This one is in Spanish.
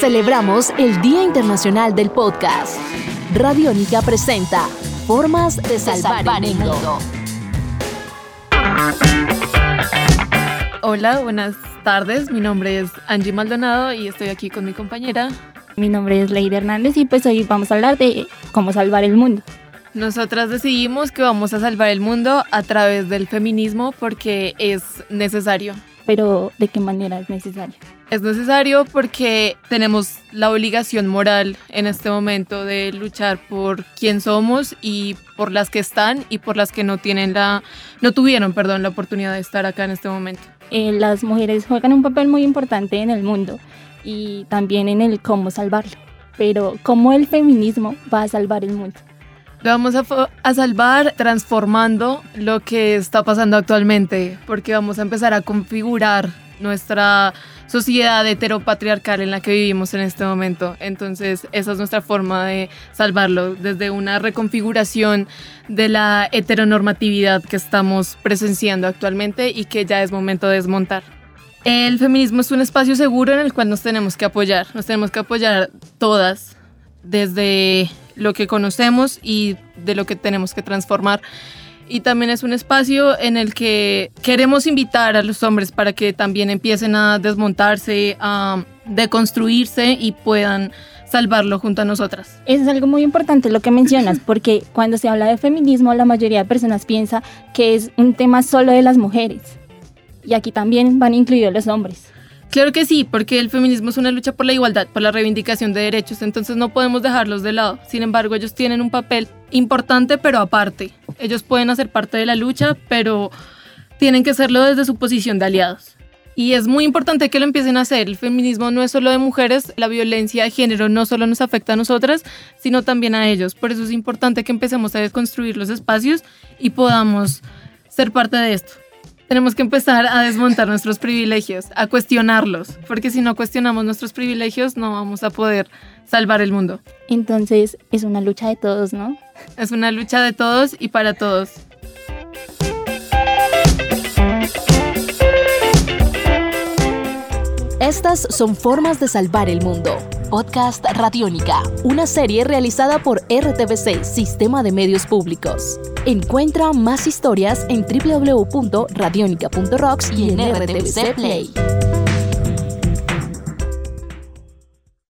Celebramos el Día Internacional del Podcast. Radiónica presenta Formas de salvar, el mundo. Hola, buenas tardes. Mi nombre es Angie Maldonado y estoy aquí con mi compañera. Mi nombre es Leida Hernández y pues hoy vamos a hablar de cómo salvar el mundo. Nosotras decidimos que vamos a salvar el mundo a través del feminismo porque es necesario. Pero ¿de qué manera es necesario? Es necesario porque tenemos la obligación moral en este momento de luchar por quién somos y por las que están y por las que no tienen la no tuvieron, perdón, la oportunidad de estar acá en este momento. Eh, las mujeres juegan un papel muy importante en el mundo y también en el cómo salvarlo. Pero ¿cómo el feminismo va a salvar el mundo? Lo vamos a, a, salvar transformando lo que está pasando actualmente, porque vamos a empezar a configurar nuestra sociedad heteropatriarcal en la que vivimos en este momento. Entonces, esa es nuestra forma de salvarlo, desde una reconfiguración de la heteronormatividad que estamos presenciando actualmente y que ya es momento de desmontar. El feminismo es un espacio seguro en el cual nos tenemos que apoyar, nos tenemos que apoyar todas, desde lo que conocemos y de lo que tenemos que transformar. Y también es un espacio en el que queremos invitar a los hombres para que también empiecen a desmontarse, a deconstruirse y puedan salvarlo junto a nosotras. Eso es algo muy importante lo que mencionas, porque cuando se habla de feminismo, la mayoría de personas piensa que es un tema solo de las mujeres. Y aquí también van incluidos los hombres. Claro que sí, porque el feminismo es una lucha por la igualdad, por la reivindicación de derechos, entonces no podemos dejarlos de lado. Sin embargo, ellos tienen un papel importante, pero aparte. Ellos pueden hacer parte de la lucha, pero tienen que hacerlo desde su posición de aliados. Y es muy importante que lo empiecen a hacer. El feminismo no es solo de mujeres, la violencia de género no solo nos afecta a nosotras, sino también a ellos. Por eso es importante que empecemos a desconstruir los espacios y podamos ser parte de esto tenemos que empezar a desmontar nuestros privilegios, a cuestionarlos, porque si no cuestionamos nuestros privilegios no vamos a poder salvar el mundo. Entonces es una lucha de todos, ¿no? Es una lucha de todos y para todos. Estas son formas de salvar el mundo. Podcast Radiónica, una serie realizada por RTBC, Sistema de Medios Públicos. Encuentra más historias en www.radionica.rocks y en RTBC Play.